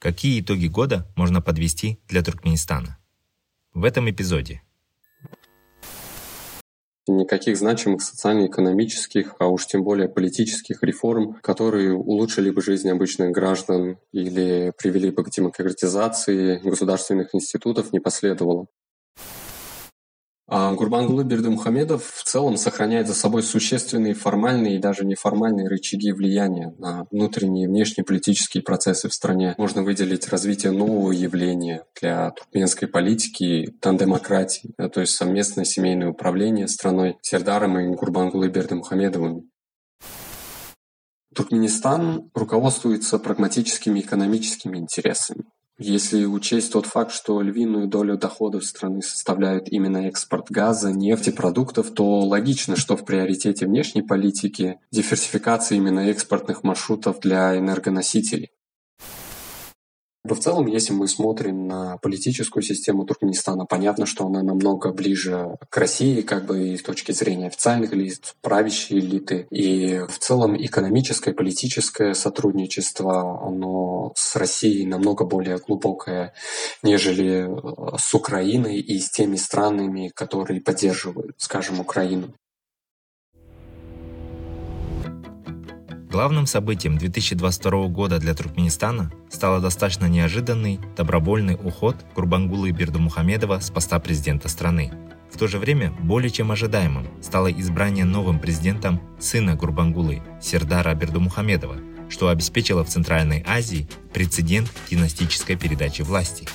Какие итоги года можно подвести для Туркменистана? В этом эпизоде никаких значимых социально-экономических, а уж тем более политических реформ, которые улучшили бы жизнь обычных граждан или привели бы к демократизации государственных институтов, не последовало. А Гурбангулы Бердымухамедов в целом сохраняет за собой существенные формальные и даже неформальные рычаги влияния на внутренние и внешнеполитические процессы в стране. Можно выделить развитие нового явления для туркменской политики – тандемократии, то есть совместное семейное управление страной Сердаром и Гурбангулы Бердымухамедовым. Туркменистан руководствуется прагматическими экономическими интересами. Если учесть тот факт, что львиную долю доходов страны составляет именно экспорт газа, нефтепродуктов, то логично, что в приоритете внешней политики диверсификация именно экспортных маршрутов для энергоносителей. В целом, если мы смотрим на политическую систему Туркменистана, понятно, что она намного ближе к России, как бы и с точки зрения официальных лиц, правящей элиты. И в целом экономическое, политическое сотрудничество, оно с Россией намного более глубокое, нежели э, с Украиной и с теми странами, которые поддерживают, скажем, Украину. Главным событием 2022 года для Туркменистана стало достаточно неожиданный, добровольный уход Курбангулы Бердумухамедова с поста президента страны. В то же время более чем ожидаемым стало избрание новым президентом сына Гурбангулы Сердара Бердумухамедова, что обеспечило в Центральной Азии прецедент династической передачи власти.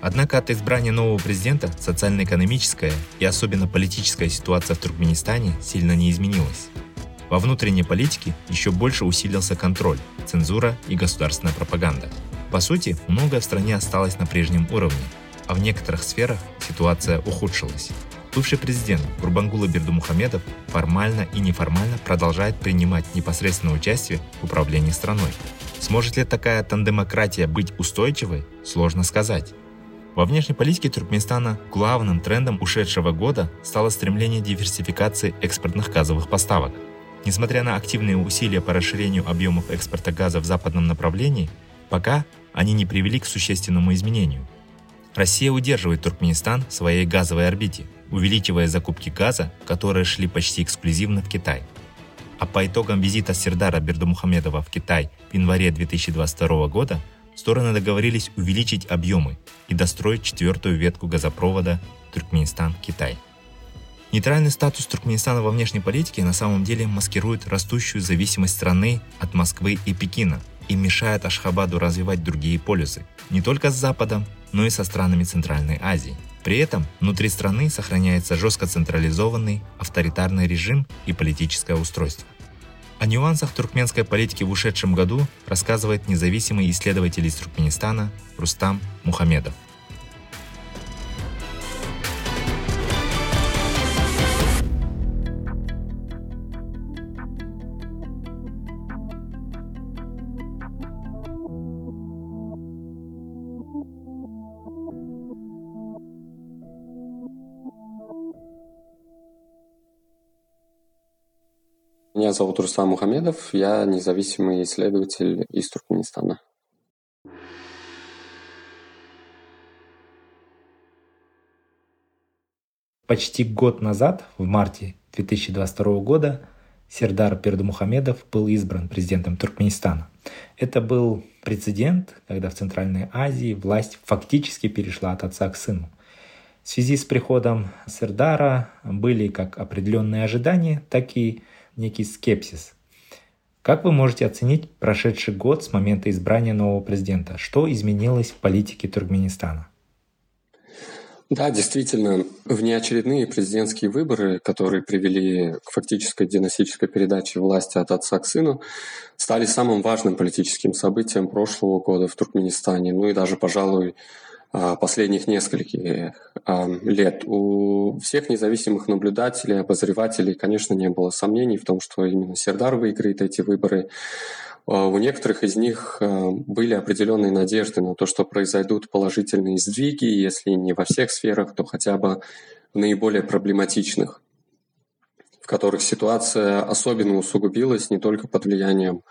Однако от избрания нового президента социально-экономическая и особенно политическая ситуация в Туркменистане сильно не изменилась. Во внутренней политике еще больше усилился контроль, цензура и государственная пропаганда. По сути, многое в стране осталось на прежнем уровне, а в некоторых сферах ситуация ухудшилась. Бывший президент Гурбангула Бердумухамедов формально и неформально продолжает принимать непосредственное участие в управлении страной. Сможет ли такая тандемократия быть устойчивой, сложно сказать. Во внешней политике Туркменистана главным трендом ушедшего года стало стремление диверсификации экспортных газовых поставок – Несмотря на активные усилия по расширению объемов экспорта газа в западном направлении, пока они не привели к существенному изменению. Россия удерживает Туркменистан в своей газовой орбите, увеличивая закупки газа, которые шли почти эксклюзивно в Китай. А по итогам визита Сердара Бердумухамедова в Китай в январе 2022 года стороны договорились увеличить объемы и достроить четвертую ветку газопровода Туркменистан-Китай. Нейтральный статус Туркменистана во внешней политике на самом деле маскирует растущую зависимость страны от Москвы и Пекина и мешает Ашхабаду развивать другие полюсы, не только с Западом, но и со странами Центральной Азии. При этом внутри страны сохраняется жестко централизованный авторитарный режим и политическое устройство. О нюансах туркменской политики в ушедшем году рассказывает независимый исследователь из Туркменистана Рустам Мухамедов – Меня зовут Рустам Мухамедов, я независимый исследователь из Туркменистана. Почти год назад, в марте 2022 года, Сердар Пердумухамедов был избран президентом Туркменистана. Это был прецедент, когда в Центральной Азии власть фактически перешла от отца к сыну. В связи с приходом Сердара были как определенные ожидания, так и некий скепсис. Как вы можете оценить прошедший год с момента избрания нового президента? Что изменилось в политике Туркменистана? Да, действительно, внеочередные президентские выборы, которые привели к фактической династической передаче власти от отца к сыну, стали самым важным политическим событием прошлого года в Туркменистане, ну и даже, пожалуй, последних нескольких а, лет. У всех независимых наблюдателей, обозревателей, конечно, не было сомнений в том, что именно Сердар выиграет эти выборы. А, у некоторых из них а, были определенные надежды на то, что произойдут положительные сдвиги, если не во всех сферах, то хотя бы в наиболее проблематичных, в которых ситуация особенно усугубилась не только под влиянием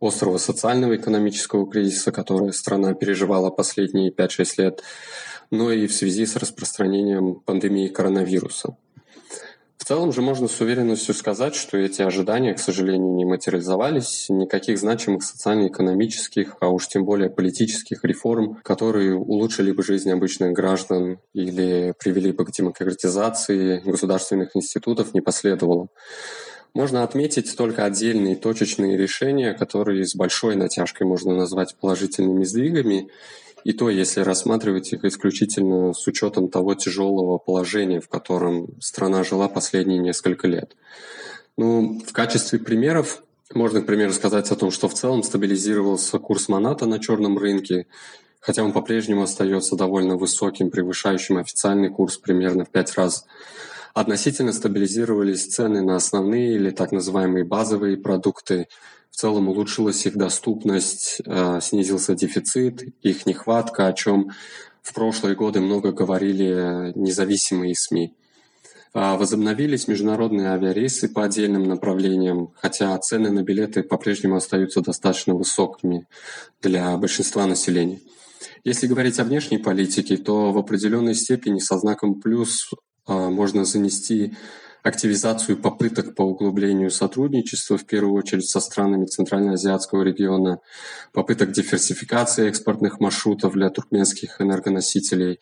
острого социального экономического кризиса, который страна переживала последние 5-6 лет, но и в связи с распространением пандемии коронавируса. В целом же можно с уверенностью сказать, что эти ожидания, к сожалению, не материализовались. Никаких значимых социально-экономических, а уж тем более политических реформ, которые улучшили бы жизнь обычных граждан или привели бы к демократизации государственных институтов, не последовало. Можно отметить только отдельные точечные решения, которые с большой натяжкой можно назвать положительными сдвигами, и то, если рассматривать их исключительно с учетом того тяжелого положения, в котором страна жила последние несколько лет. Ну, в качестве примеров можно, к примеру, сказать о том, что в целом стабилизировался курс Моната на черном рынке, хотя он по-прежнему остается довольно высоким, превышающим официальный курс примерно в пять раз. Относительно стабилизировались цены на основные или так называемые базовые продукты, в целом улучшилась их доступность, э, снизился дефицит, их нехватка, о чем в прошлые годы много говорили независимые СМИ. А, возобновились международные авиарейсы по отдельным направлениям, хотя цены на билеты по-прежнему остаются достаточно высокими для большинства населения. Если говорить о внешней политике, то в определенной степени со знаком плюс можно занести активизацию попыток по углублению сотрудничества, в первую очередь со странами Центральноазиатского региона, попыток диверсификации экспортных маршрутов для туркменских энергоносителей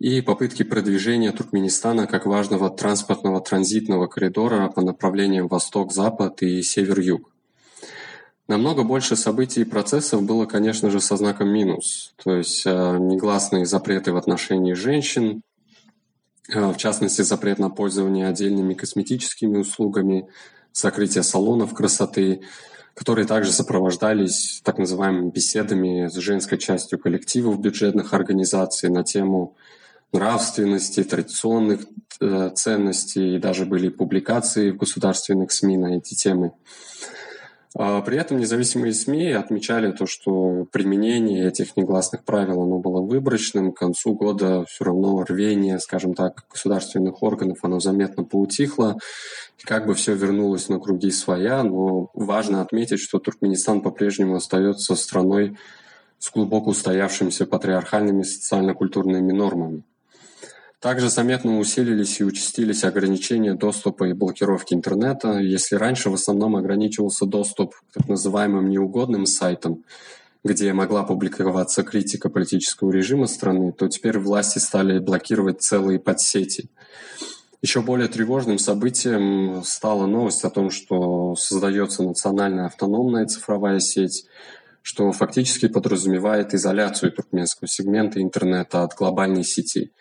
и попытки продвижения Туркменистана как важного транспортного транзитного коридора по направлениям восток-запад и север-юг. Намного больше событий и процессов было, конечно же, со знаком минус, то есть э, негласные запреты в отношении женщин, в частности, запрет на пользование отдельными косметическими услугами, закрытие салонов красоты, которые также сопровождались так называемыми беседами с женской частью коллективов бюджетных организаций на тему нравственности, традиционных э, ценностей, и даже были публикации в государственных СМИ на эти темы. А при этом независимые СМИ отмечали то, что применение этих негласных правил оно было выборочным. К концу года все равно рвение, скажем так, государственных органов оно заметно поутихло. И как бы все вернулось на круги своя, но важно отметить, что Туркменистан по-прежнему остается страной с глубоко устоявшимися патриархальными социально-культурными нормами. Также заметно усилились и участились ограничения доступа и блокировки интернета. Если раньше в основном ограничивался доступ к так называемым неугодным сайтам, где могла публиковаться критика политического режима страны, то теперь власти стали блокировать целые подсети. Еще более тревожным событием стала новость о том, что создается национальная автономная цифровая сеть, что фактически подразумевает изоляцию туркменского сегмента интернета от глобальной сети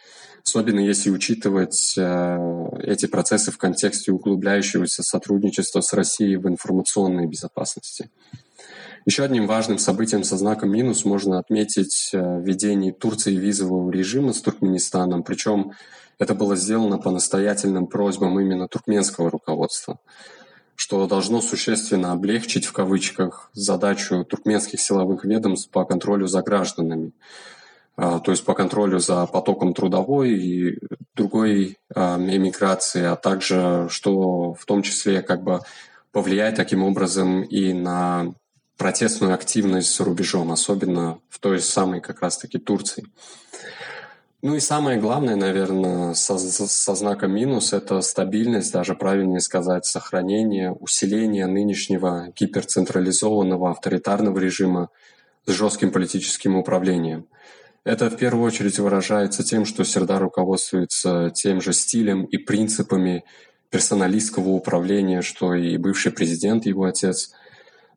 особенно если учитывать э, эти процессы в контексте углубляющегося сотрудничества с Россией в информационной безопасности. Еще одним важным событием со знаком минус можно отметить э, введение Турции визового режима с Туркменистаном, причем это было сделано по настоятельным просьбам именно туркменского руководства, что должно существенно облегчить в кавычках задачу туркменских силовых ведомств по контролю за гражданами. А, то есть по контролю за потоком трудовой и другой а, эмиграции, а также что в том числе как бы повлияет таким образом и на протестную активность за рубежом, особенно в той самой как раз-таки Турции. Ну и самое главное, наверное, со, со знаком минус – это стабильность, даже правильнее сказать, сохранение, усиление нынешнего гиперцентрализованного авторитарного режима с жестким политическим управлением – это в первую очередь выражается тем, что Сердар руководствуется тем же стилем и принципами персоналистского управления, что и бывший президент, его отец,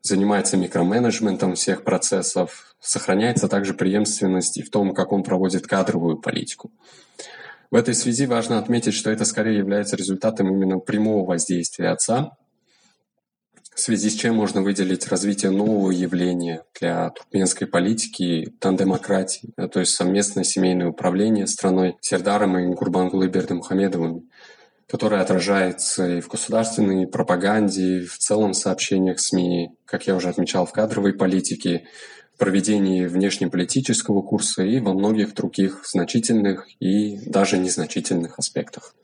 занимается микроменеджментом всех процессов, сохраняется также преемственность и в том, как он проводит кадровую политику. В этой связи важно отметить, что это скорее является результатом именно прямого воздействия отца, в связи с чем можно выделить развитие нового явления для туркменской политики – тандемократии, то есть совместное семейное управление страной Сердаром и Гурбангулой Бердымухамедовым, которое отражается и в государственной пропаганде, и в целом сообщениях СМИ, как я уже отмечал, в кадровой политике, проведении внешнеполитического курса и во многих других значительных и даже незначительных аспектах.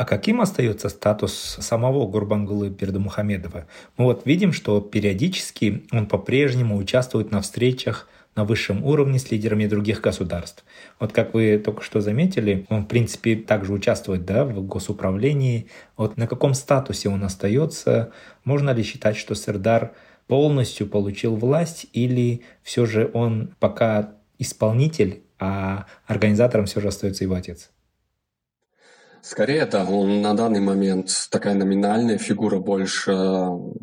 А каким остается статус самого Гурбангулы Бердымухамедова? Мы вот видим, что периодически он по-прежнему участвует на встречах на высшем уровне с лидерами других государств. Вот как вы только что заметили, он, в принципе, также участвует да, в госуправлении. Вот на каком статусе он остается? Можно ли считать, что Сердар полностью получил власть или все же он пока исполнитель, а организатором все же остается его отец? Скорее, да, он на данный момент такая номинальная фигура, больше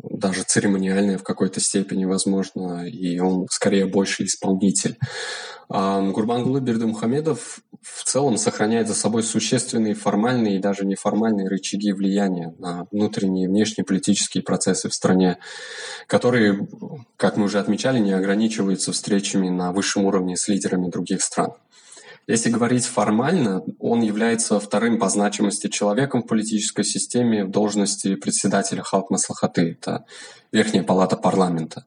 даже церемониальная в какой-то степени, возможно, и он скорее больше исполнитель. А Гурбангулы Бердымухамедов в целом сохраняет за собой существенные формальные и даже неформальные рычаги влияния на внутренние и внешние политические процессы в стране, которые, как мы уже отмечали, не ограничиваются встречами на высшем уровне с лидерами других стран. Если говорить формально, он является вторым по значимости человеком в политической системе в должности председателя Халк Маслахаты, это Верхняя палата парламента.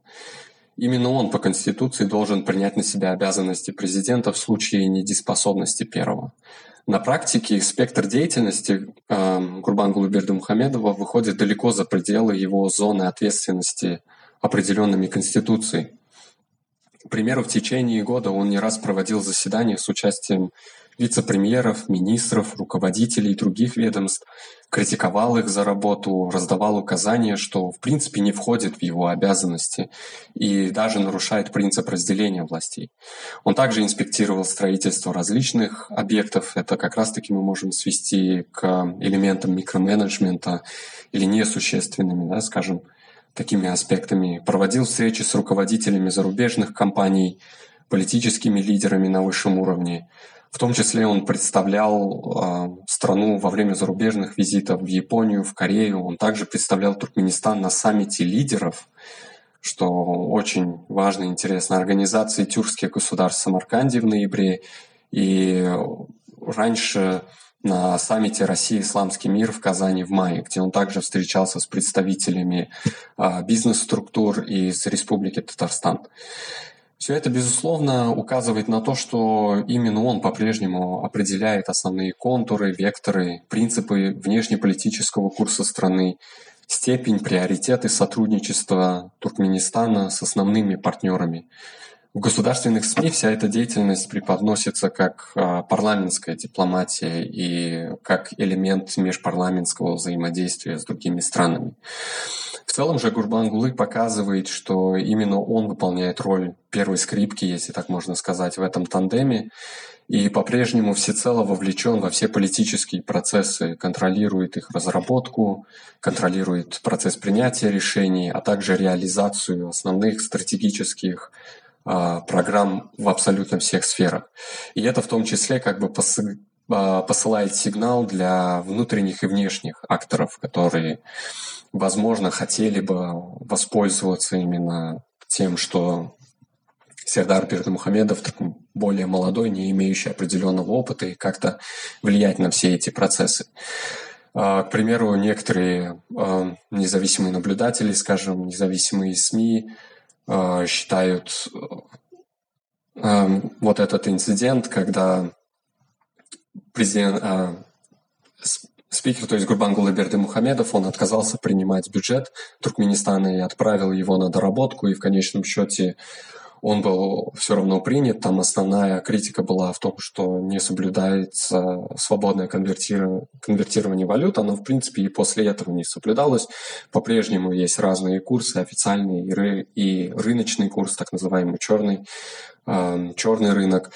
Именно он по Конституции должен принять на себя обязанности президента в случае недееспособности первого. На практике спектр деятельности э, Гурбангулы Бердымухамедова выходит далеко за пределы его зоны ответственности, определенными Конституцией. Примеру, в течение года он не раз проводил заседания с участием вице-премьеров, министров, руководителей других ведомств, критиковал их за работу, раздавал указания, что в принципе не входит в его обязанности и даже нарушает принцип разделения властей. Он также инспектировал строительство различных объектов. Это как раз-таки мы можем свести к элементам микроменеджмента или несущественными, да, скажем, такими аспектами. Проводил встречи с руководителями зарубежных компаний, политическими лидерами на высшем уровне. В том числе он представлял э, страну во время зарубежных визитов в Японию, в Корею. Он также представлял Туркменистан на саммите лидеров, что очень важно и интересно, организации тюркских государств в Самарканде в ноябре. И раньше на саммите России «Исламский мир» в Казани в мае, где он также встречался с представителями а, бизнес-структур из Республики Татарстан. Все это, безусловно, указывает на то, что именно он по-прежнему определяет основные контуры, векторы, принципы внешнеполитического курса страны, степень, приоритеты сотрудничества Туркменистана с основными партнерами – в государственных СМИ вся эта деятельность преподносится как а, парламентская дипломатия и как элемент межпарламентского взаимодействия с другими странами. В целом же Гурбангулы показывает, что именно он выполняет роль первой скрипки, если так можно сказать, в этом тандеме, и по-прежнему всецело вовлечен во все политические процессы, контролирует их разработку, контролирует процесс принятия решений, а также реализацию основных стратегических программ в абсолютно всех сферах. И это в том числе как бы а, посылает сигнал для внутренних и внешних акторов, которые, возможно, хотели бы воспользоваться именно тем, что Сердар Бердымухамедов такой более молодой, не имеющий определенного опыта, и как-то влиять на все эти процессы. А, к примеру, некоторые независимые наблюдатели, скажем, независимые СМИ считают э, вот этот инцидент, когда президент, э, спикер, то есть Гурбангулы Берды Мухамедов, он отказался принимать бюджет Туркменистана и отправил его на доработку, и в конечном счете он был все равно принят. Там основная критика была в том, что не соблюдается свободное конвертирование, конвертирование валют. Оно, в принципе, и после этого не соблюдалось. По-прежнему есть разные курсы, официальный и рыночный курс, так называемый черный, черный рынок.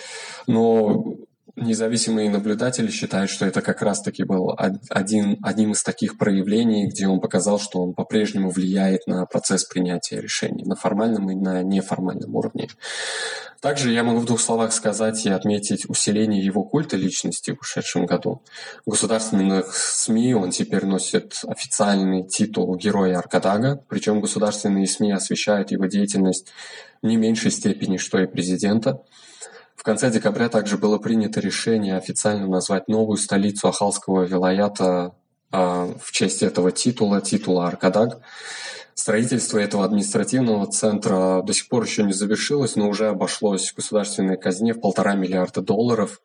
Но независимые наблюдатели считают, что это как раз-таки был один, одним из таких проявлений, где он показал, что он по-прежнему влияет на процесс принятия решений на формальном и на неформальном уровне. Также я могу в двух словах сказать и отметить усиление его культа личности в ушедшем году. В государственных СМИ он теперь носит официальный титул Героя Аркадага, причем государственные СМИ освещают его деятельность в не меньшей степени, что и президента. В конце декабря также было принято решение официально назвать новую столицу Ахалского вилаята э, в честь этого титула, титула Аркадаг. Строительство этого административного центра до сих пор еще не завершилось, но уже обошлось государственной казне в полтора миллиарда долларов.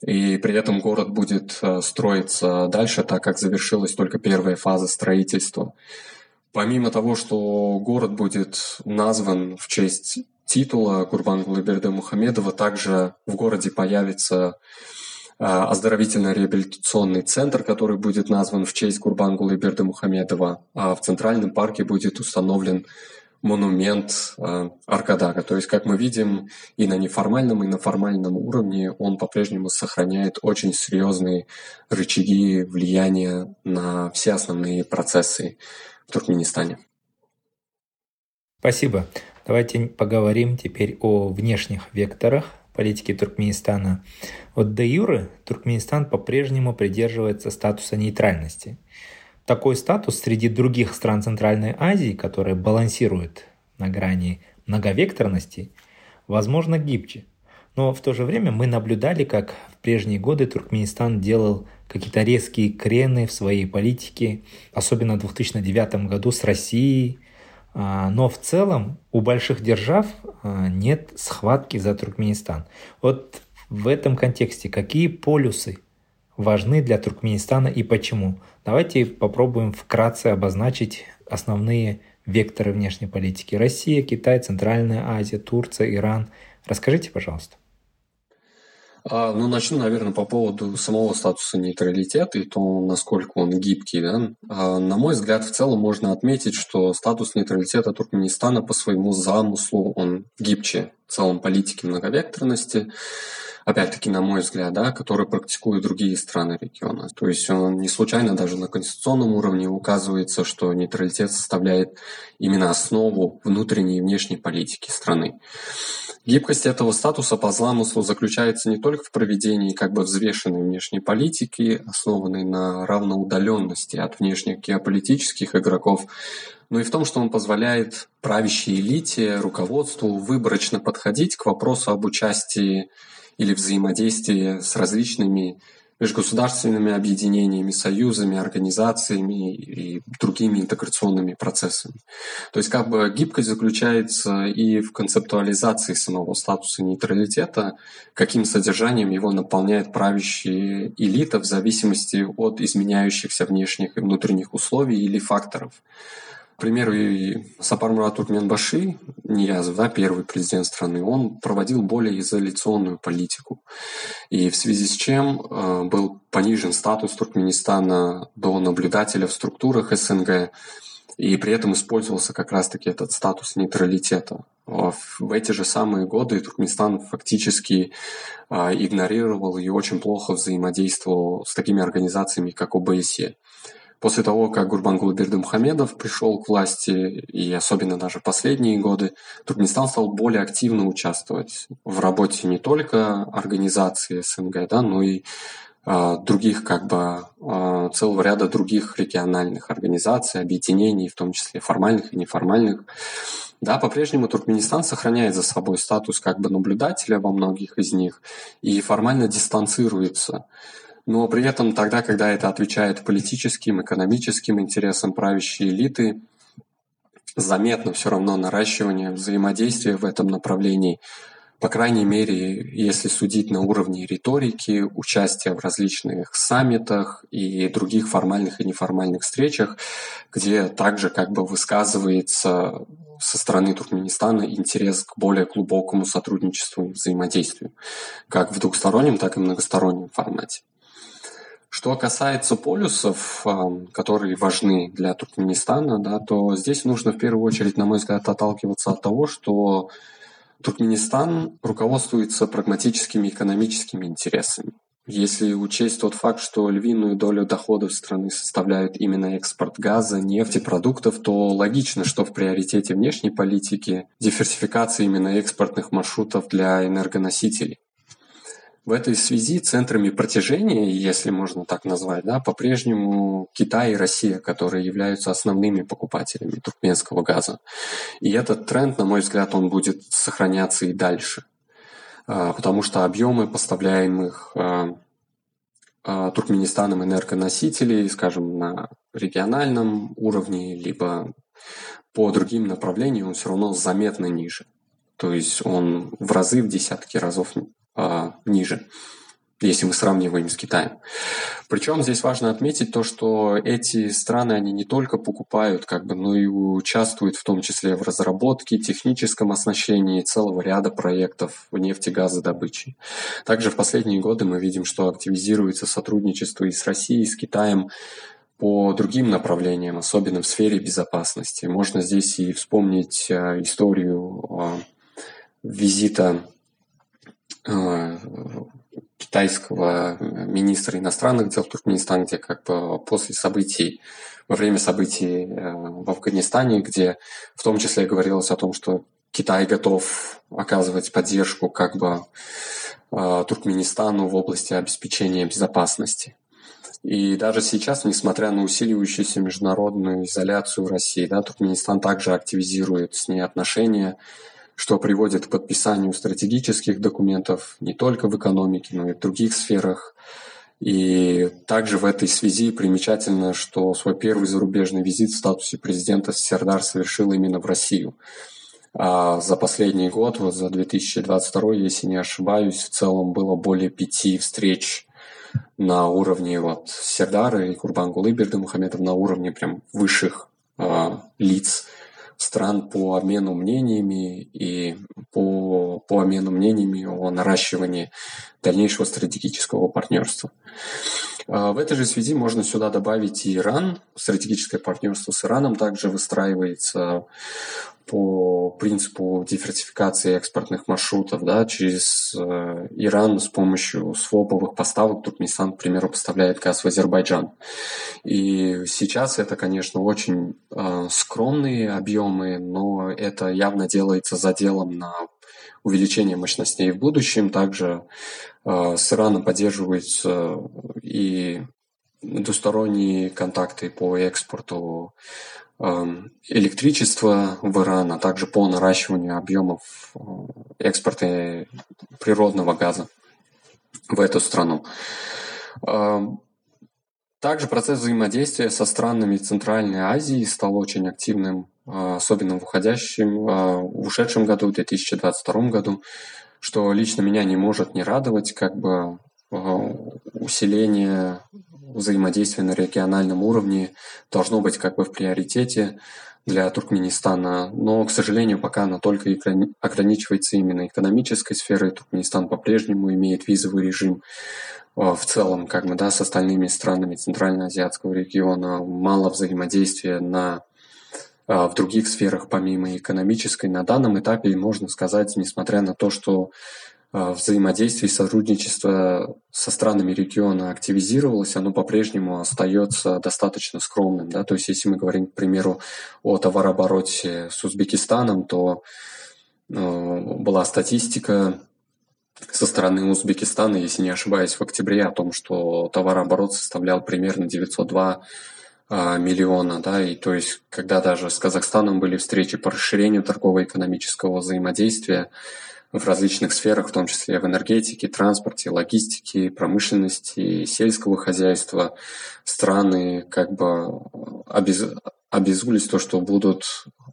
И при этом город будет э, строиться дальше, так как завершилась только первая фаза строительства. Помимо того, что город будет назван в честь титула Гурбангулы Мухамедова, также в городе появится а, оздоровительно-реабилитационный центр, который будет назван в честь Курбангулы Берды Мухамедова, а в Центральном парке будет установлен монумент э, Аркадага. То есть, как мы видим, и на неформальном, и на формальном уровне он по-прежнему сохраняет очень серьезные рычаги влияния на все основные процессы в Туркменистане. Спасибо. Давайте поговорим теперь о внешних векторах политики Туркменистана. Вот де юре Туркменистан по-прежнему придерживается статуса нейтральности. Такой статус среди других стран Центральной Азии, которые балансируют на грани многовекторности, возможно гибче. Но в то же время мы наблюдали, как в прежние годы Туркменистан делал какие-то резкие крены в своей политике, особенно в 2009 году с Россией, но в целом у больших держав а, нет схватки за Туркменистан. Вот в этом контексте какие полюсы важны для Туркменистана и почему? Давайте попробуем вкратце обозначить основные векторы внешней политики. Россия, Китай, Центральная Азия, Турция, Иран. Расскажите, пожалуйста. А, ну, начну, наверное, по поводу самого статуса нейтралитета и то, насколько он гибкий. Да? А, на мой взгляд, в целом можно отметить, что статус нейтралитета Туркменистана по своему замыслу он гибче в целом политики многовекторности опять-таки, на мой взгляд, да, который практикуют другие страны региона. То есть он не случайно даже на конституционном уровне указывается, что нейтралитет составляет именно основу внутренней и внешней политики страны. Гибкость этого статуса по замыслу заключается не только в проведении как бы взвешенной внешней политики, основанной на равноудаленности от внешних геополитических игроков, но и в том, что он позволяет правящей элите, руководству выборочно подходить к вопросу об участии или взаимодействие с различными межгосударственными объединениями, союзами, организациями и другими интеграционными процессами. То есть как бы гибкость заключается и в концептуализации самого статуса нейтралитета, каким содержанием его наполняет правящая элита в зависимости от изменяющихся внешних и внутренних условий или факторов. К примеру, и Сапармурат Туркменбаши, Ниязов, да, первый президент страны, он проводил более изоляционную политику. И в связи с чем э, был понижен статус Туркменистана до наблюдателя в структурах СНГ, и при этом использовался как раз-таки этот статус нейтралитета. В эти же самые годы Туркменистан фактически э, игнорировал и очень плохо взаимодействовал с такими организациями, как ОБСЕ. После того, как Гурбангул Бердымухамедов пришел к власти, и особенно даже последние годы, Туркменистан стал более активно участвовать в работе не только организации СНГ, да, но и э, других, как бы, э, целого ряда других региональных организаций, объединений, в том числе формальных и неформальных. Да, по-прежнему Туркменистан сохраняет за собой статус как бы наблюдателя во многих из них и формально дистанцируется но при этом тогда, когда это отвечает политическим, экономическим интересам правящей элиты, заметно все равно наращивание взаимодействия в этом направлении, по крайней мере, если судить на уровне риторики, участия в различных саммитах и других формальных и неформальных встречах, где также как бы высказывается со стороны Туркменистана интерес к более глубокому сотрудничеству и взаимодействию, как в двухстороннем, так и многостороннем формате. Что касается полюсов, которые важны для Туркменистана, да, то здесь нужно в первую очередь, на мой взгляд, отталкиваться от того, что Туркменистан руководствуется прагматическими экономическими интересами. Если учесть тот факт, что львиную долю доходов страны составляют именно экспорт газа, нефти, продуктов, то логично, что в приоритете внешней политики диверсификация именно экспортных маршрутов для энергоносителей. В этой связи центрами протяжения, если можно так назвать, да, по-прежнему Китай и Россия, которые являются основными покупателями туркменского газа. И этот тренд, на мой взгляд, он будет сохраняться и дальше – а, потому что объемы поставляемых а, а, Туркменистаном энергоносителей, скажем, на региональном уровне, либо по другим направлениям, он все равно заметно ниже. То есть он в разы, в десятки разов ниже если мы сравниваем с Китаем. Причем здесь важно отметить то, что эти страны, они не только покупают, как бы, но и участвуют в том числе в разработке, техническом оснащении целого ряда проектов в нефтегазодобыче. Также в последние годы мы видим, что активизируется сотрудничество и с Россией, и с Китаем по другим направлениям, особенно в сфере безопасности. Можно здесь и вспомнить э, историю э, визита э, китайского э, министра иностранных дел Туркменистана, где как бы после событий, во время событий э, в Афганистане, где в том числе говорилось о том, что Китай готов оказывать поддержку как бы э, Туркменистану в области обеспечения безопасности. И даже сейчас, несмотря на усиливающуюся международную изоляцию России, да, Туркменистан также активизирует с ней отношения, что приводит к подписанию стратегических документов не только в экономике, но и в других сферах. И также в этой связи примечательно, что свой первый зарубежный визит в статусе президента Сердар совершил именно в Россию. А за последний год, вот за 2022, если не ошибаюсь, в целом было более пяти встреч на уровне вот Сердара и Курбангулы Бердымухамедов на уровне прям высших э, лиц стран по обмену мнениями и по, по обмену мнениями о наращивании дальнейшего стратегического партнерства. А, в этой же связи можно сюда добавить и Иран. Стратегическое партнерство с Ираном также выстраивается по принципу диверсификации экспортных маршрутов да, через э, Иран с помощью своповых поставок. Туркменистан, к примеру, поставляет газ в Азербайджан. И сейчас это, конечно, очень э, скромные объемы, но это явно делается заделом на увеличение мощностей в будущем. Также с Ираном поддерживаются и двусторонние контакты по экспорту Эм, электричество в Иран, а также по наращиванию объемов э, экспорта природного газа в эту страну. Эм, также процесс взаимодействия со странами Центральной Азии стал очень активным, э, особенно в уходящем, э, в ушедшем году, в 2022 году, что лично меня не может не радовать, как бы усиление взаимодействие на региональном уровне должно быть как бы в приоритете для Туркменистана, но, к сожалению, пока оно только ограничивается именно экономической сферой. Туркменистан по-прежнему имеет визовый режим э, в целом, как бы, да, с остальными странами Центральноазиатского региона, мало взаимодействия на э, в других сферах, помимо экономической. На данном этапе можно сказать, несмотря на то, что а, взаимодействие и сотрудничество со странами региона активизировалось, оно по-прежнему остается достаточно скромным. Да? То есть если мы говорим, к примеру, о товарообороте с Узбекистаном, то э, была статистика со стороны Узбекистана, если не ошибаюсь, в октябре о том, что товарооборот составлял примерно 902 а, миллиона, да, и то есть, когда даже с Казахстаном были встречи по расширению торгово-экономического взаимодействия, в различных сферах, в том числе в энергетике, транспорте, логистике, промышленности, сельского хозяйства, страны как бы обез... обязулись то, что будут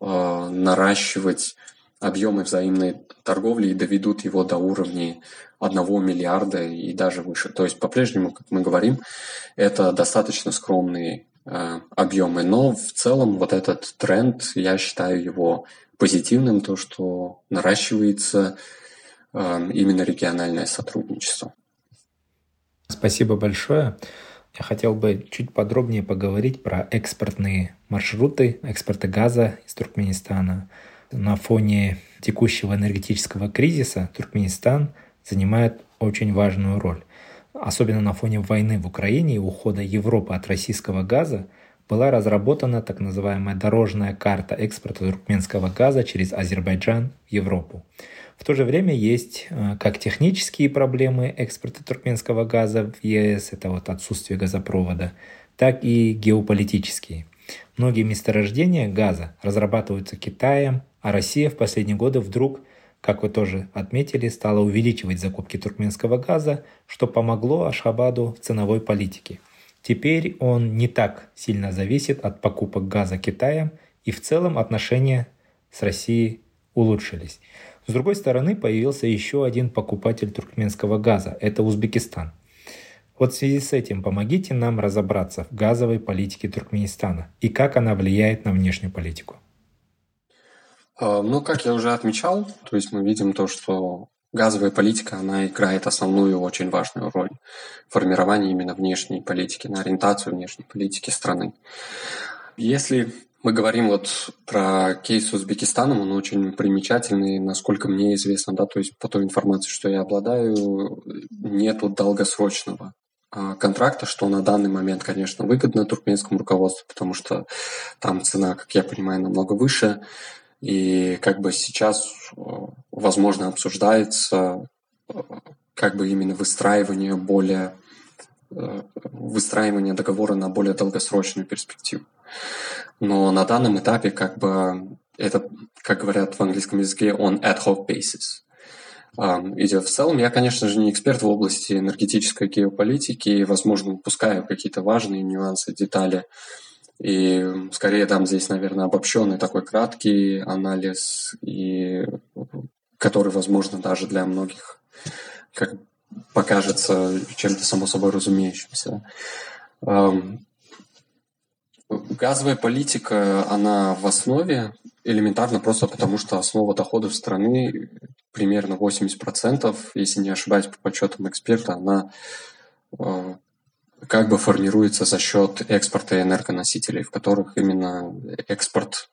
э, наращивать объемы взаимной торговли и доведут его до уровня одного миллиарда и даже выше. То есть по-прежнему, как мы говорим, это достаточно скромные объемы, но в целом вот этот тренд, я считаю его позитивным то, что наращивается э, именно региональное сотрудничество. Спасибо большое. Я хотел бы чуть подробнее поговорить про экспортные маршруты экспорта газа из Туркменистана. На фоне текущего энергетического кризиса Туркменистан занимает очень важную роль. Особенно на фоне войны в Украине и ухода Европы от российского газа, была разработана так называемая дорожная карта экспорта туркменского газа через Азербайджан в Европу. В то же время есть э, как технические проблемы экспорта туркменского газа в ЕС, это вот отсутствие газопровода, так и геополитические. Многие месторождения газа разрабатываются Китаем, а Россия в последние годы вдруг, как вы тоже отметили, стала увеличивать закупки туркменского газа, что помогло Ашхабаду в ценовой политике. Теперь он не так сильно зависит от покупок газа Китаем, и в целом отношения с Россией улучшились. С другой стороны, появился еще один покупатель туркменского газа – это Узбекистан. Вот в связи с этим помогите нам разобраться в газовой политике Туркменистана и как она влияет на внешнюю политику. А, ну, как я уже отмечал, то есть мы видим то, что газовая политика, она играет основную очень важную роль в формировании именно внешней политики, на ориентацию внешней политики страны. Если мы говорим вот про кейс с Узбекистаном, он очень примечательный, насколько мне известно, да, то есть по той информации, что я обладаю, нету долгосрочного а, контракта, что на данный момент, конечно, выгодно туркменскому руководству, потому что там цена, как я понимаю, намного выше. И как бы сейчас, э, возможно, обсуждается э, как бы именно выстраивание более э, выстраивание договора на более долгосрочную перспективу. Но на данном этапе как бы это, как говорят в английском языке, on ad hoc basis идет в целом. Я, конечно же, не эксперт в области энергетической геополитики и, возможно, упускаю какие-то важные нюансы, детали. И скорее дам здесь, наверное, обобщенный такой краткий анализ, и который, возможно, даже для многих как покажется чем-то само собой разумеющимся. Газовая политика, она в основе элементарно просто потому, что основа доходов страны примерно 80%, если не ошибаюсь по подсчетам эксперта, она э, как бы формируется за счет экспорта энергоносителей, в которых именно экспорт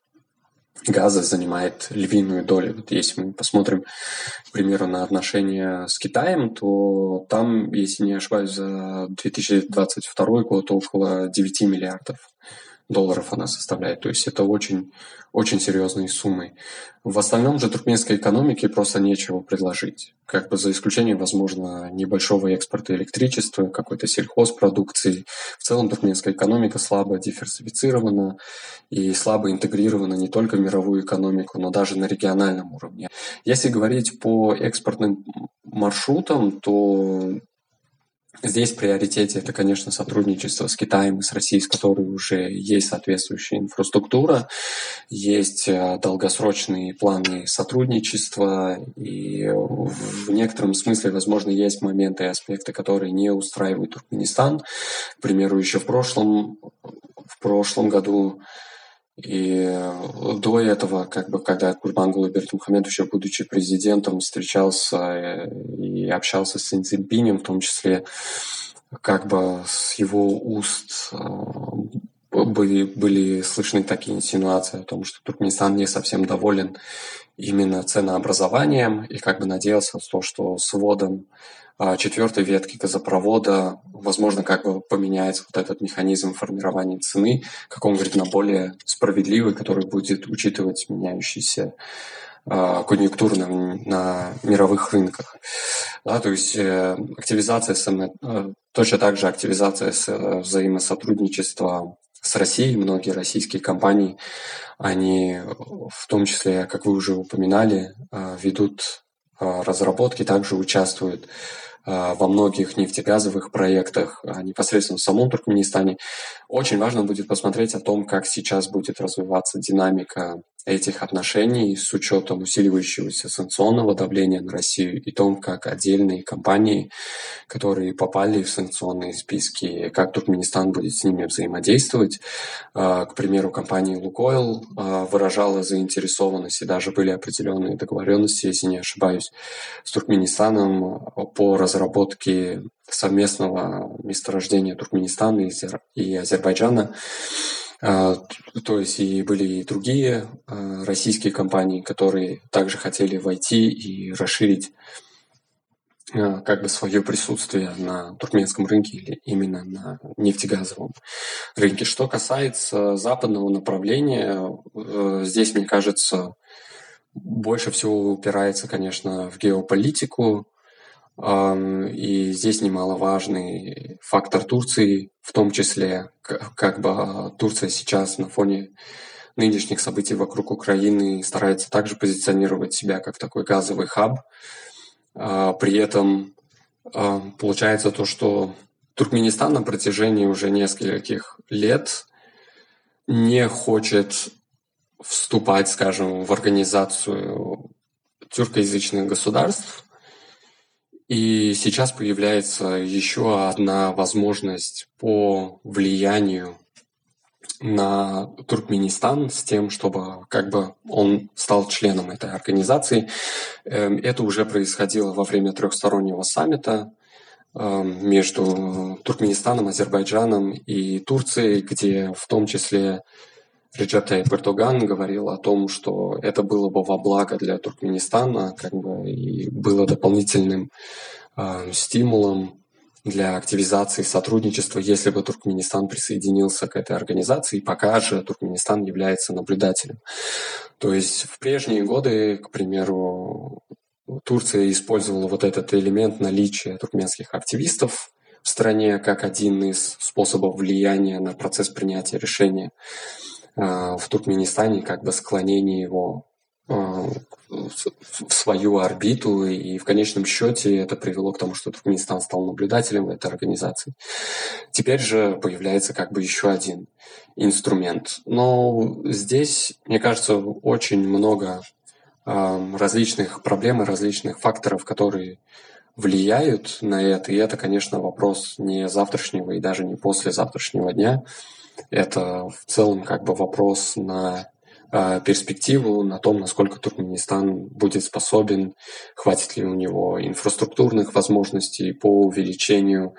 газа занимает львиную долю. Вот если мы посмотрим, к примеру, на отношения с Китаем, то там, если не ошибаюсь, за 2022 год около 9 миллиардов долларов она составляет. То есть это очень, очень серьезные суммы. В остальном же туркменской экономике просто нечего предложить. Как бы за исключением, возможно, небольшого экспорта электричества, какой-то сельхозпродукции. В целом туркменская экономика слабо диверсифицирована и слабо интегрирована не только в мировую экономику, но даже на региональном уровне. Если говорить по экспортным маршрутам, то Здесь в приоритете это, конечно, сотрудничество с Китаем и с Россией, с которой уже есть соответствующая инфраструктура, есть э, долгосрочные планы сотрудничества, и в некотором смысле, возможно, есть моменты и аспекты, которые не устраивают Туркменистан. К примеру, еще в прошлом, в прошлом году и до этого, как бы, когда Курбангул Бердмухамедов, еще будучи президентом, встречался э, и общался с Цзиньпинем, в том числе как бы с его уст э, были, были слышны такие инсинуации о том, что Туркменистан не совсем доволен именно ценообразованием и как бы надеялся на то, что с вводом четвертой ветки газопровода, возможно, как бы поменяется вот этот механизм формирования цены, как он говорит, на более справедливый, который будет учитывать меняющиеся а, конъюнктуры на, мировых рынках. Да, то есть э, активизация, э, точно так же активизация э, взаимосотрудничества с Россией. Многие российские компании, они в том числе, как вы уже упоминали, ведут разработки, также участвуют а, во многих нефтегазовых проектах а, непосредственно в самом Туркменистане. Очень важно будет посмотреть о том, как сейчас будет развиваться динамика этих отношений с учетом усиливающегося санкционного давления на Россию и том, как отдельные компании, которые попали в санкционные списки, как Туркменистан будет с ними взаимодействовать. А, к примеру, компания «Лукойл» а, выражала заинтересованность и даже были определенные договоренности, если не ошибаюсь, с Туркменистаном по разработке совместного месторождения Туркменистана и Азербайджана то есть и были и другие а, российские компании, которые также хотели войти и расширить э, как бы свое присутствие на туркменском рынке или именно на нефтегазовом рынке. Что касается западного направления, э, здесь, мне кажется, больше всего упирается, конечно, в геополитику, и здесь немаловажный фактор Турции, в том числе, как бы Турция сейчас на фоне нынешних событий вокруг Украины старается также позиционировать себя как такой газовый хаб. А, при этом а, получается то, что Туркменистан на протяжении уже нескольких лет не хочет вступать, скажем, в организацию тюркоязычных государств, и сейчас появляется еще одна возможность по влиянию на Туркменистан с тем, чтобы как бы он стал членом этой организации. Эм, это уже происходило во время трехстороннего саммита эм, между Туркменистаном, Азербайджаном и Турцией, где в том числе Реджеп Тайп Эрдоган говорил о том, что это было бы во благо для Туркменистана, как бы и было дополнительным э, стимулом для активизации сотрудничества, если бы Туркменистан присоединился к этой организации, пока же Туркменистан является наблюдателем. То есть в прежние годы, к примеру, Турция использовала вот этот элемент наличия туркменских активистов в стране как один из способов влияния на процесс принятия решения. А, в Туркменистане как бы склонение его а, в свою орбиту, и в конечном счете это привело к тому, что Туркменистан стал наблюдателем этой организации. Теперь же появляется как бы еще один инструмент. Но здесь, мне кажется, очень много различных проблем и различных факторов, которые влияют на это. И это, конечно, вопрос не завтрашнего и даже не послезавтрашнего дня. Это в целом как бы вопрос на э, перспективу, на том, насколько Туркменистан будет способен, хватит ли у него инфраструктурных возможностей по увеличению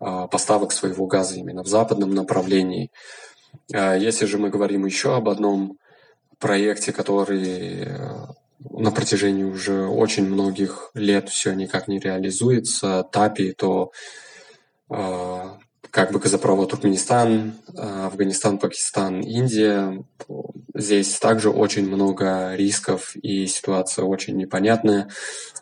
э, поставок своего газа именно в западном направлении. Э, если же мы говорим еще об одном проекте, который на протяжении уже очень многих лет все никак не реализуется, ТАПИ, то как бы газопровод Туркменистан, а, Афганистан, Пакистан, Индия. Здесь также очень много рисков и ситуация очень непонятная.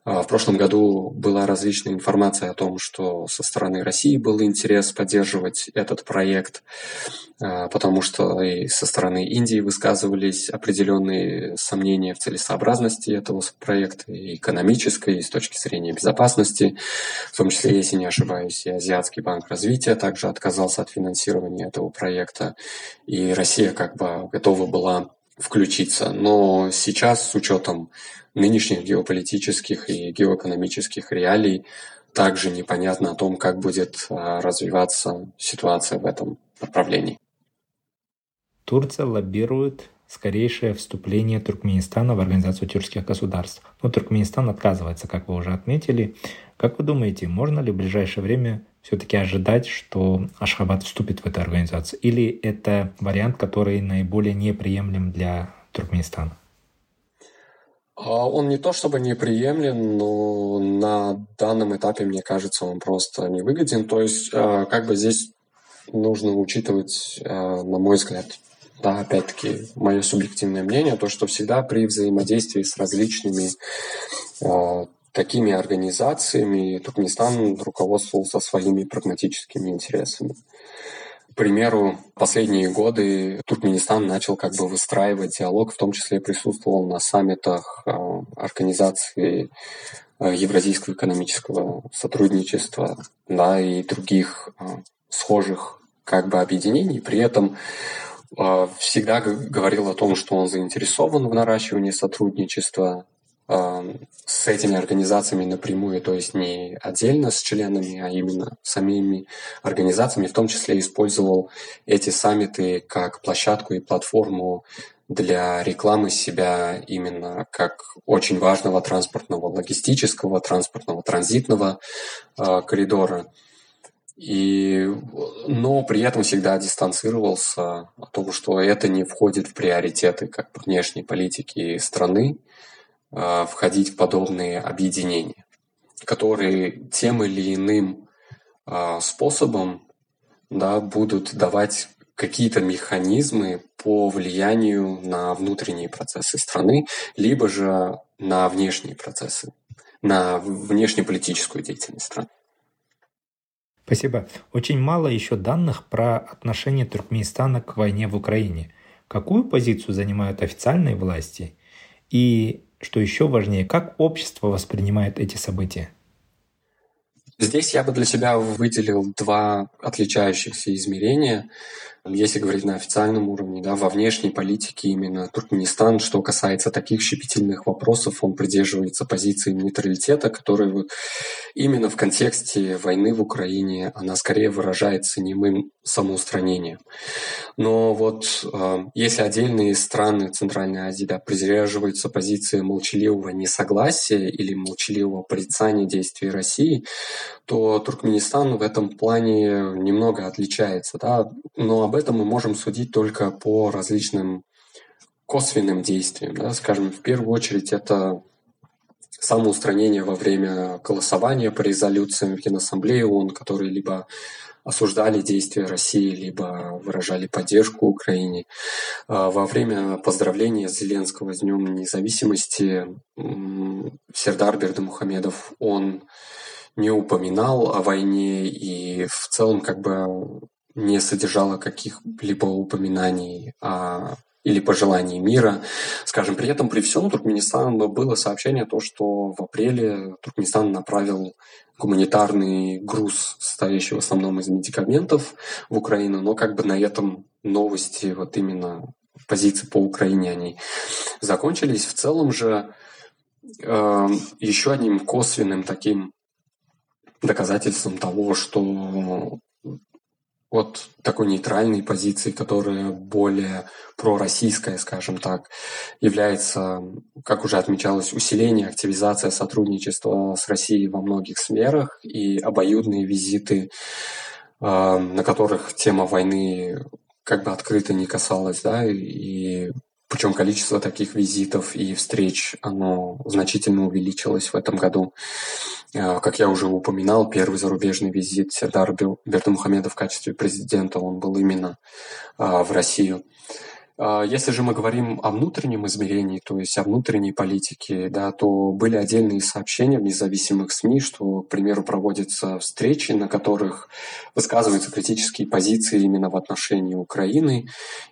А, в прошлом году была различная информация о том, что со стороны России был интерес поддерживать этот проект, а, потому что и со стороны Индии высказывались определенные сомнения в целесообразности этого проекта, и экономической, и с точки зрения безопасности, в том числе, если не ошибаюсь, и Азиатский банк развития также отказался от финансирования этого проекта, и Россия как бы готова была включиться. Но сейчас с учетом нынешних геополитических и геоэкономических реалий также непонятно о том, как будет а, развиваться ситуация в этом направлении. Турция лоббирует скорейшее вступление Туркменистана в Организацию тюркских государств. Но Туркменистан отказывается, как вы уже отметили. Как вы думаете, можно ли в ближайшее время все-таки ожидать, что Ашхабад вступит в эту организацию? Или это вариант, который наиболее неприемлем для Туркменистана? А он не то чтобы неприемлем, но на данном этапе, мне кажется, он просто не выгоден. То есть, а, как бы здесь нужно учитывать, а, на мой взгляд, да, опять-таки, мое субъективное мнение, то, что всегда при взаимодействии с различными такими организациями Туркменистан руководствовался своими прагматическими интересами. К примеру, последние годы Туркменистан начал как бы выстраивать диалог, в том числе присутствовал на саммитах э, организации э, Евразийского экономического сотрудничества да, и других э, схожих как бы объединений. При этом всегда говорил о том, что он заинтересован в наращивании сотрудничества с этими организациями напрямую, то есть не отдельно с членами, а именно самими организациями, в том числе использовал эти саммиты как площадку и платформу для рекламы себя именно как очень важного транспортного, логистического, транспортного, транзитного э, коридора. И, но при этом всегда дистанцировался о том, что это не входит в приоритеты как внешней политики страны, входить в подобные объединения. которые тем или иным а, способом да, будут давать какие-то механизмы по влиянию на внутренние процессы страны, либо же на внешние процессы, на внешнеполитическую деятельность страны. Спасибо. Очень мало еще данных про отношение Туркменистана к войне в Украине. Какую позицию занимают официальные власти? И, что еще важнее, как общество воспринимает эти события? Здесь я бы для себя выделил два отличающихся измерения. Если говорить на официальном уровне, да, во внешней политике именно Туркменистан, что касается таких щепетильных вопросов, он придерживается позиции нейтралитета, которая вот именно в контексте войны в Украине, она скорее выражается немым самоустранением. Но вот э, если отдельные страны Центральной Азии да, придерживаются позиции молчаливого несогласия или молчаливого порицания действий России, то Туркменистан в этом плане немного отличается. Да? Но об этом мы можем судить только по различным косвенным действиям. Да? Скажем, в первую очередь это самоустранение во время голосования по резолюциям в Генассамблее ООН, которые либо осуждали действия России, либо выражали поддержку Украине. А во время поздравления Зеленского с Днем независимости Сердар Бердымухамедов, он не упоминал о войне и в целом как бы не содержала каких-либо упоминаний о или пожеланий мира. Скажем, при этом при всем Туркменистан было сообщение то, что в апреле Туркменистан направил гуманитарный груз, состоящий в основном из медикаментов в Украину, но как бы на этом новости, вот именно позиции по Украине, они закончились. В целом же э, еще одним косвенным таким доказательством того, что от такой нейтральной позиции, которая более пророссийская, скажем так, является, как уже отмечалось, усиление, активизация сотрудничества с Россией во многих сферах и обоюдные визиты, а, на которых тема войны как бы открыто не касалась, да, и причем количество таких визитов и встреч, оно значительно увеличилось в этом году. А, как я уже упоминал, первый зарубежный визит Сердара Бердымухамеда в качестве президента, он был именно а, в Россию. А, если же мы говорим о внутреннем измерении, то есть о внутренней политике, да, то были отдельные сообщения в независимых СМИ, что, к примеру, проводятся встречи, на которых высказываются критические позиции именно в отношении Украины,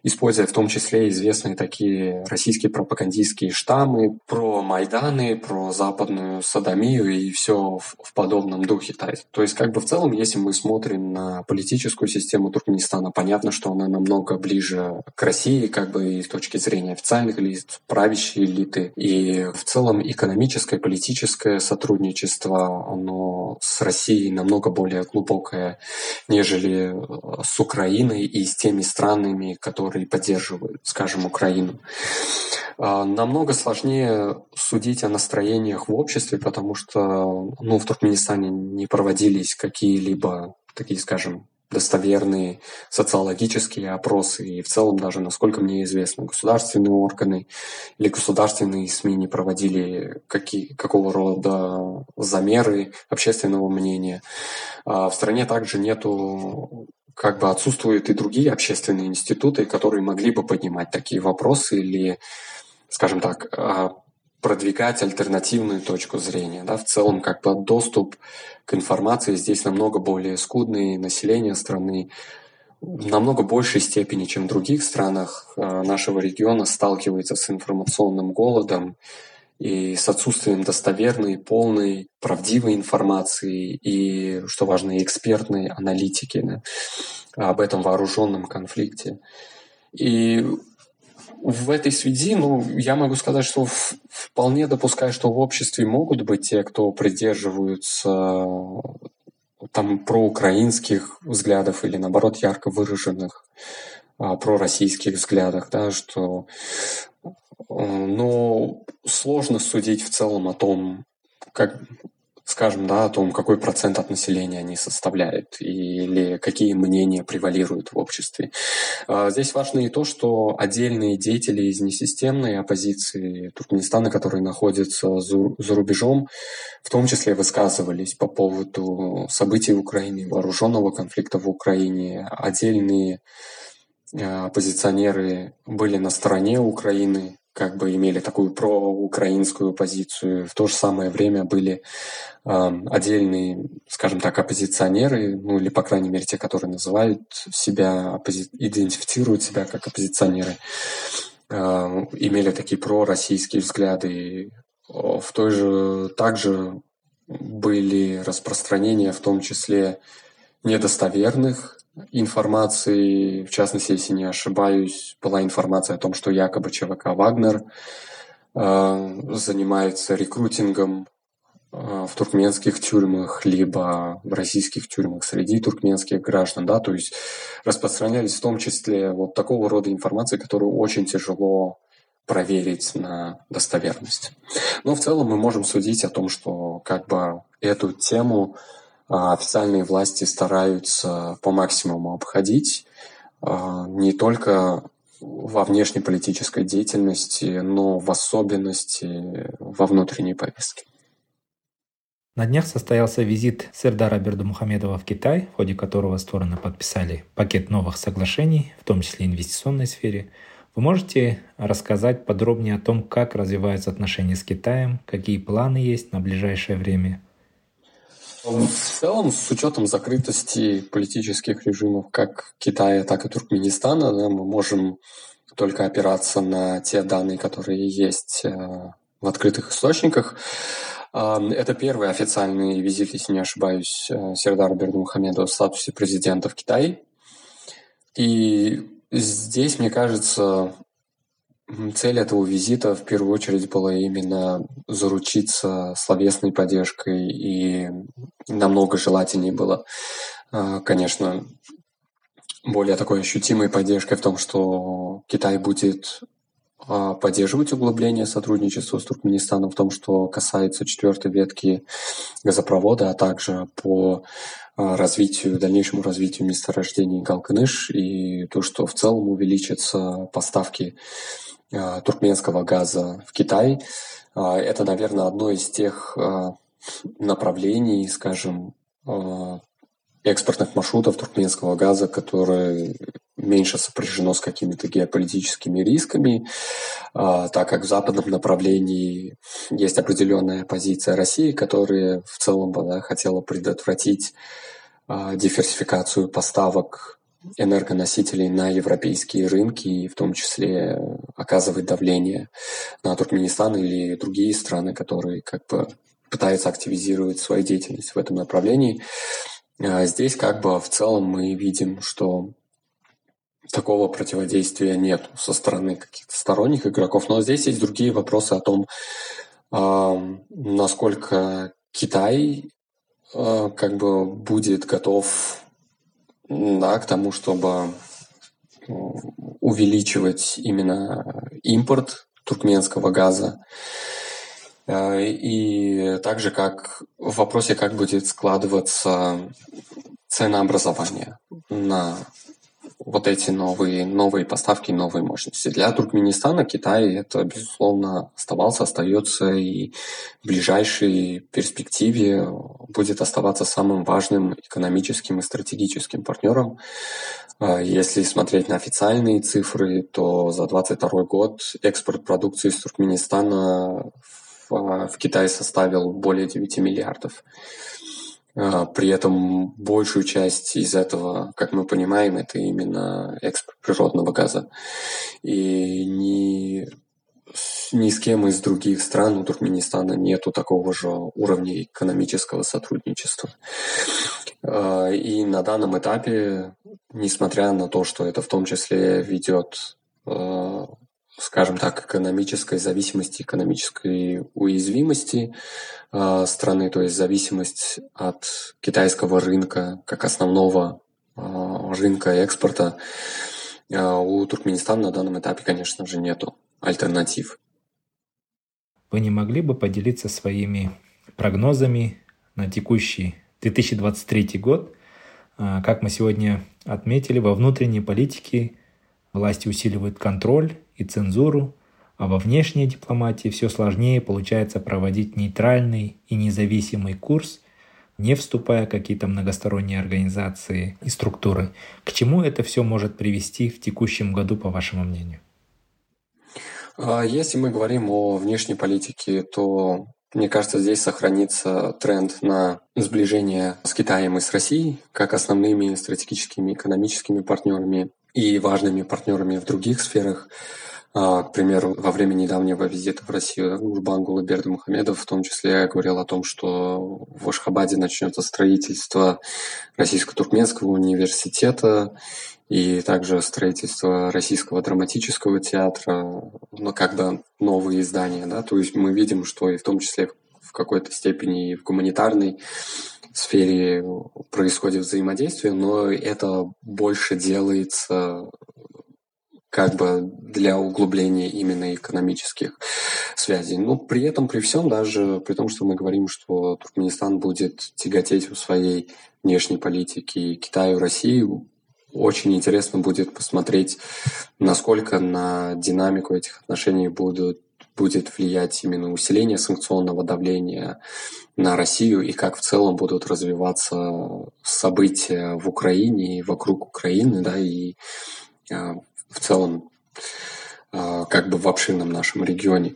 используя в том числе известные такие российские пропагандистские штаммы про Майданы, про западную садомию и все в, подобном духе. То есть, как бы в целом, если мы смотрим на политическую систему Туркменистана, понятно, что она намного ближе к России, как бы и с точки зрения официальных лиц, правящей элиты. И в целом экономическое, политическое сотрудничество, оно с Россией намного более глубокое, нежели с Украиной и с теми странами, которые поддерживают, скажем, Украину. А, намного сложнее судить о настроениях в обществе, потому что ну, в Туркменистане не проводились какие-либо такие, скажем, достоверные социологические опросы и в целом даже, насколько мне известно, государственные органы или государственные СМИ не проводили какие, какого рода замеры общественного мнения. А в стране также нету как бы отсутствуют и другие общественные институты, которые могли бы поднимать такие вопросы или, скажем так, а, продвигать альтернативную точку зрения. Да? В целом, как бы доступ к информации здесь намного более скудный, население страны в намного большей степени, чем в других странах э, нашего региона сталкивается с информационным голодом и с отсутствием достоверной, полной, правдивой информации и, что важно, экспертной аналитики да, об этом вооруженном конфликте. И в этой связи, ну, я могу сказать, что вполне допускаю, что в обществе могут быть те, кто придерживаются там проукраинских взглядов или наоборот ярко выраженных а, пророссийских взглядах, да, что но сложно судить в целом о том, как скажем, да, о том, какой процент от населения они составляют или какие мнения превалируют в обществе. А, здесь важно и то, что отдельные деятели из несистемной оппозиции Туркменистана, которые находятся за рубежом, в том числе высказывались по поводу событий в Украине, вооруженного конфликта в Украине. Отдельные а, оппозиционеры были на стороне Украины, как бы имели такую проукраинскую позицию. В то же самое время были э, отдельные, скажем так, оппозиционеры, ну или, по крайней мере, те, которые называют себя, оппози... идентифицируют себя как оппозиционеры, э, имели такие пророссийские взгляды. В той же также были распространения, в том числе недостоверных информации, в частности, если не ошибаюсь, была информация о том, что якобы ЧВК «Вагнер» э, занимается рекрутингом э, в туркменских тюрьмах, либо в российских тюрьмах среди туркменских граждан, да, то есть распространялись в том числе вот такого рода информации, которую очень тяжело проверить на достоверность. Но в целом мы можем судить о том, что как бы эту тему официальные власти стараются по максимуму обходить а, не только во внешнеполитической деятельности, но в особенности во внутренней повестке. На днях состоялся визит Сердара Бердумухамедова в Китай, в ходе которого стороны подписали пакет новых соглашений, в том числе инвестиционной сфере. Вы можете рассказать подробнее о том, как развиваются отношения с Китаем, какие планы есть на ближайшее время – в целом, с учетом закрытости политических режимов как Китая, так и Туркменистана, да, мы можем только опираться на те данные, которые есть э, в открытых источниках. Э, это первый официальный визит, если не ошибаюсь, э, Сердара Бердмухамедова в статусе президента в Китае. И здесь, мне кажется, Цель этого визита в первую очередь была именно заручиться словесной поддержкой, и намного желательнее было, а, конечно, более такой ощутимой поддержкой в том, что Китай будет а, поддерживать углубление сотрудничества с Туркменистаном в том, что касается четвертой ветки газопровода, а также по а, развитию, дальнейшему развитию месторождений Галканыш и то, что в целом увеличатся поставки туркменского газа в Китай. А, это, наверное, одно из тех э, направлений, скажем, экспортных маршрутов туркменского газа, которое меньше сопряжено с какими-то геополитическими рисками, а, так как в западном направлении есть определенная позиция России, которая в целом да, хотела предотвратить а, диверсификацию поставок энергоносителей на европейские рынки и в том числе оказывать давление на Туркменистан или другие страны, которые как бы пытаются активизировать свою деятельность в этом направлении. А здесь как бы в целом мы видим, что такого противодействия нет со стороны каких-то сторонних игроков. Но здесь есть другие вопросы о том, насколько Китай а, как бы будет готов да, к тому, чтобы э, увеличивать именно импорт туркменского газа. Э, и также как в вопросе, как будет складываться ценообразование на вот эти новые, новые поставки, новые мощности. Для Туркменистана Китай это, безусловно, оставался, остается и в ближайшей перспективе будет оставаться самым важным экономическим и стратегическим партнером. А, если смотреть на официальные цифры, то за 2022 год экспорт продукции из Туркменистана в, в Китай составил более 9 миллиардов. А, при этом большую часть из этого, как мы понимаем, это именно экспорт природного газа. И ни, ни с кем из других стран у Туркменистана нету такого же уровня экономического сотрудничества. А, и на данном этапе, несмотря на то, что это в том числе ведет а, скажем так, экономической зависимости, экономической уязвимости э, страны, то есть зависимость от китайского рынка как основного э, рынка экспорта, э, у Туркменистана на данном этапе, конечно же, нету альтернатив. Вы не могли бы поделиться своими прогнозами на текущий 2023 год. А, как мы сегодня отметили, во внутренней политике власти усиливают контроль и цензуру, а во внешней дипломатии все сложнее получается проводить нейтральный и независимый курс, не вступая в какие-то многосторонние организации и структуры. К чему это все может привести в текущем году, по вашему мнению? А если мы говорим о внешней политике, то мне кажется, здесь сохранится тренд на сближение с Китаем и с Россией как основными стратегическими экономическими партнерами и важными партнерами в других сферах. А, к примеру, во время недавнего визита в Россию Гурбангулы Бердымухамедов в том числе говорил о том, что в Ашхабаде начнется строительство Российско-Туркменского университета и также строительство Российского драматического театра, ну, как бы новые издания, да, то есть мы видим, что и в том числе в какой-то степени и в гуманитарной сфере происходит взаимодействие, но это больше делается как бы для углубления именно экономических связей. Но при этом, при всем, даже при том, что мы говорим, что Туркменистан будет тяготеть в своей внешней политике Китаю, России, очень интересно будет посмотреть, насколько на динамику этих отношений будут будет влиять именно усиление санкционного давления на Россию и как в целом будут развиваться события в Украине и вокруг Украины, да, и а, в целом а, как бы в обширном нашем регионе.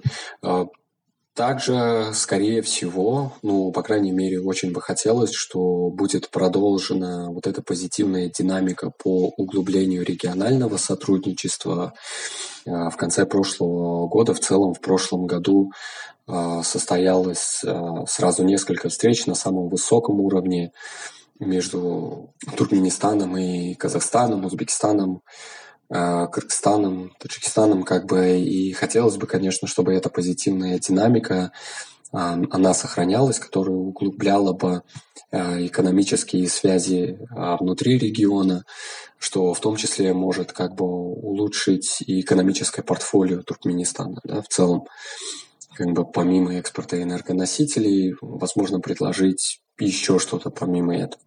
Также, скорее всего, ну, по крайней мере, очень бы хотелось, что будет продолжена вот эта позитивная динамика по углублению регионального сотрудничества. А, в конце прошлого года, в целом в прошлом году состоялось сразу несколько встреч на самом высоком уровне между Туркменистаном и Казахстаном, Узбекистаном, Э, Кыргызстаном, Таджикистаном, как бы, и хотелось бы, конечно, чтобы эта позитивная динамика, а, она сохранялась, которая углубляла бы э, экономические связи а, внутри региона, что в том числе может как бы улучшить и экономическое портфолио Туркменистана да, в целом. Как бы помимо экспорта энергоносителей, возможно предложить еще что-то помимо этого,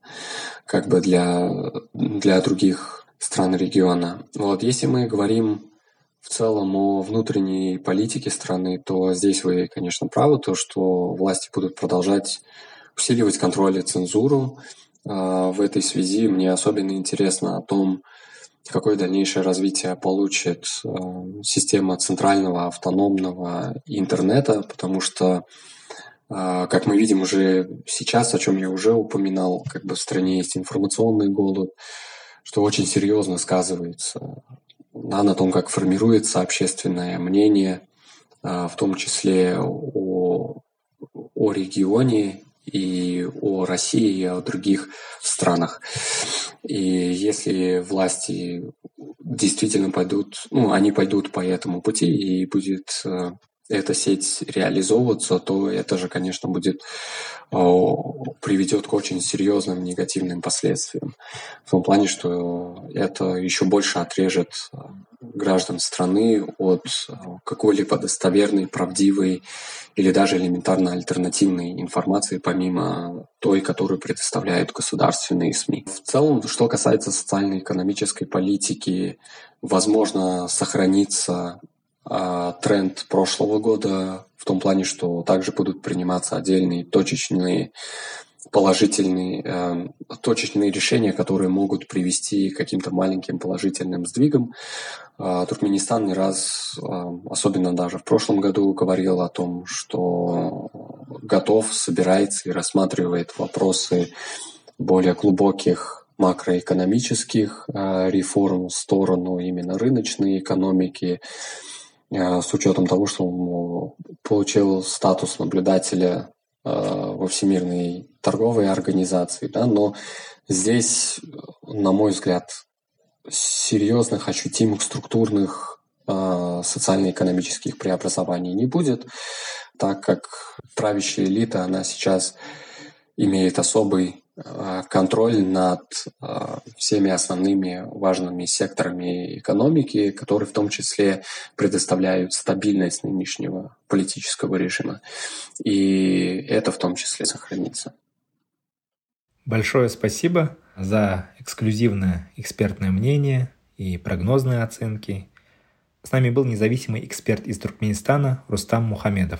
как бы для, для других стран региона. Вот, если мы говорим в целом о внутренней политике страны, то здесь вы, конечно, правы, то, что власти будут продолжать усиливать контроль и цензуру. А, в этой связи мне особенно интересно о том, какое дальнейшее развитие получит а, система центрального автономного интернета, потому что, а, как мы видим уже сейчас, о чем я уже упоминал, как бы в стране есть информационный голод, что очень серьезно сказывается да, на том, как формируется общественное мнение, а, в том числе о, о регионе и о России и о других странах. И если власти действительно пойдут, ну, они пойдут по этому пути и будет э, эта сеть реализовываться, то это же, конечно, будет приведет к очень серьезным негативным последствиям. В том плане, что это еще больше отрежет э, граждан страны от э, какой-либо достоверной, правдивой или даже элементарно альтернативной информации, помимо той, которую предоставляют государственные СМИ. В целом, что касается социально-экономической политики, возможно, сохранится а, тренд прошлого года в том плане, что также будут приниматься отдельные точечные положительные, э, точечные решения, которые могут привести к каким-то маленьким положительным сдвигам. Э, Туркменистан не раз, э, особенно даже в прошлом году, говорил о том, что готов, собирается и рассматривает вопросы более глубоких макроэкономических э, реформ в сторону именно рыночной экономики, с учетом того, что он получил статус наблюдателя э, во Всемирной торговой организации, да, но здесь, на мой взгляд, серьезных, ощутимых структурных э, социально-экономических преобразований не будет, так как правящая элита, она сейчас имеет особый Э, контроль над э, всеми основными важными секторами экономики, которые в том числе предоставляют стабильность нынешнего политического режима. И это в том числе сохранится. Большое спасибо за эксклюзивное экспертное мнение и прогнозные оценки. С нами был независимый эксперт из Туркменистана Рустам Мухамедов.